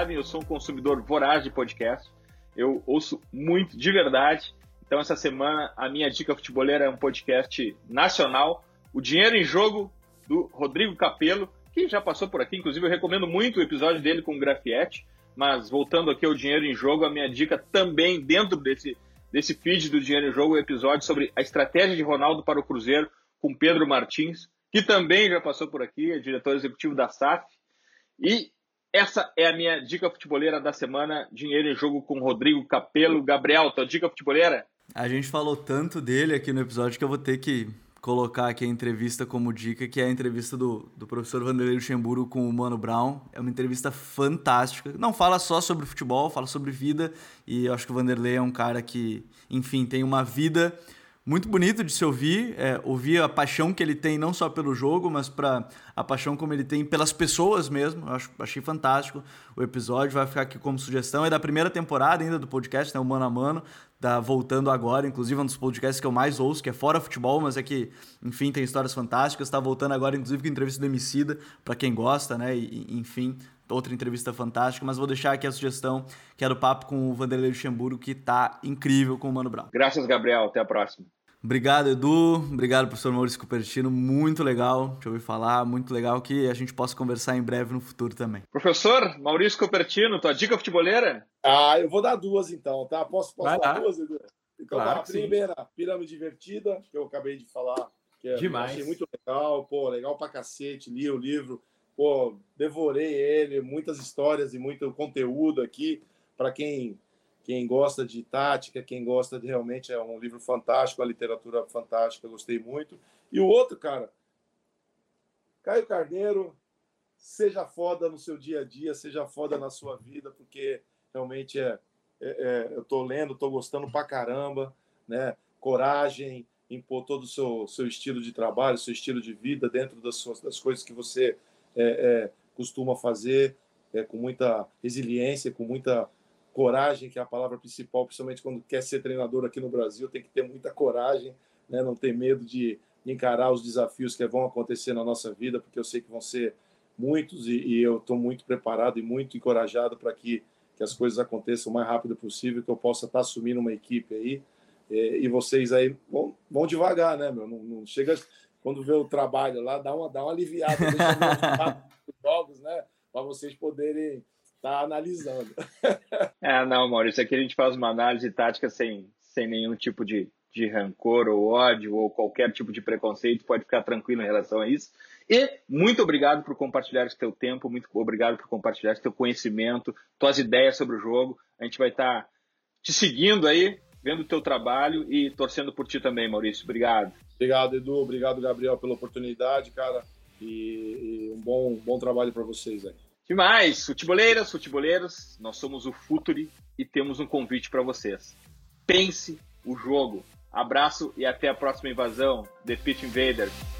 Sabem, eu sou um consumidor voraz de podcast. Eu ouço muito, de verdade. Então, essa semana, a minha dica futebolera é um podcast nacional. O Dinheiro em Jogo, do Rodrigo Capello, que já passou por aqui. Inclusive, eu recomendo muito o episódio dele com o Grafietti. Mas, voltando aqui ao Dinheiro em Jogo, a minha dica também, dentro desse, desse feed do Dinheiro em Jogo, é o episódio sobre a estratégia de Ronaldo para o Cruzeiro, com Pedro Martins, que também já passou por aqui, é diretor executivo da SAF. E essa é a minha dica futebolera da semana. Dinheiro em jogo com Rodrigo Capelo. Gabriel, tua dica futebolera? A gente falou tanto dele aqui no episódio que eu vou ter que colocar aqui a entrevista como dica, que é a entrevista do, do professor Vanderlei Luxemburgo com o Mano Brown. É uma entrevista fantástica. Não fala só sobre futebol, fala sobre vida. E eu acho que o Vanderlei é um cara que, enfim, tem uma vida muito bonito de se ouvir, é, ouvir a paixão que ele tem não só pelo jogo, mas para a paixão como ele tem pelas pessoas mesmo. Eu acho, achei fantástico o episódio, vai ficar aqui como sugestão. É da primeira temporada ainda do podcast, né, o Mano a Mano, tá voltando agora, inclusive um dos podcasts que eu mais ouço, que é fora futebol, mas é que, enfim, tem histórias fantásticas. Está voltando agora, inclusive, com entrevista do Emicida, para quem gosta, né, e, enfim, outra entrevista fantástica, mas vou deixar aqui a sugestão, que era o papo com o Vanderlei Luxemburgo, que tá incrível com o Mano Brown. Graças, Gabriel. Até a próxima. Obrigado, Edu. Obrigado, professor Maurício Cupertino. Muito legal te ouvir falar. Muito legal que a gente possa conversar em breve no futuro também. Professor Maurício Cupertino, tua dica futebolera? Ah, eu vou dar duas então, tá? Posso, posso dar duas, Edu? Então, claro a primeira, sim. Pirâmide Divertida, que eu acabei de falar. Que é, Demais. Achei muito legal, pô, legal pra cacete. Li o livro, pô, devorei ele, muitas histórias e muito conteúdo aqui para quem quem gosta de tática, quem gosta de realmente é um livro fantástico, a literatura fantástica, gostei muito. E o outro, cara, Caio Carneiro, seja foda no seu dia a dia, seja foda na sua vida, porque realmente é, é, é eu tô lendo, tô gostando pra caramba, né? Coragem, impor todo o seu, seu estilo de trabalho, seu estilo de vida dentro das, suas, das coisas que você é, é, costuma fazer, é, com muita resiliência, com muita coragem, que é a palavra principal, principalmente quando quer ser treinador aqui no Brasil, tem que ter muita coragem, né? não ter medo de encarar os desafios que vão acontecer na nossa vida, porque eu sei que vão ser muitos e, e eu estou muito preparado e muito encorajado para que, que as coisas aconteçam o mais rápido possível, que eu possa estar tá assumindo uma equipe aí. E, e vocês aí vão, vão devagar, né, meu? Não, não, chega quando vê o trabalho lá, dá uma, dá uma aliviada, deixa os jogos, né? Para vocês poderem tá analisando. é, não, Maurício, aqui a gente faz uma análise tática sem, sem nenhum tipo de, de rancor ou ódio ou qualquer tipo de preconceito, pode ficar tranquilo em relação a isso. E muito obrigado por compartilhar esse teu tempo, muito obrigado por compartilhar esse teu conhecimento, tuas ideias sobre o jogo. A gente vai estar tá te seguindo aí, vendo o teu trabalho e torcendo por ti também, Maurício. Obrigado. Obrigado, Edu. Obrigado, Gabriel, pela oportunidade, cara. E, e um bom, bom trabalho para vocês aí. Demais! Futeboleiras, futeboleiros, nós somos o Futuri e temos um convite para vocês. Pense o jogo. Abraço e até a próxima invasão. The Pitch Invaders.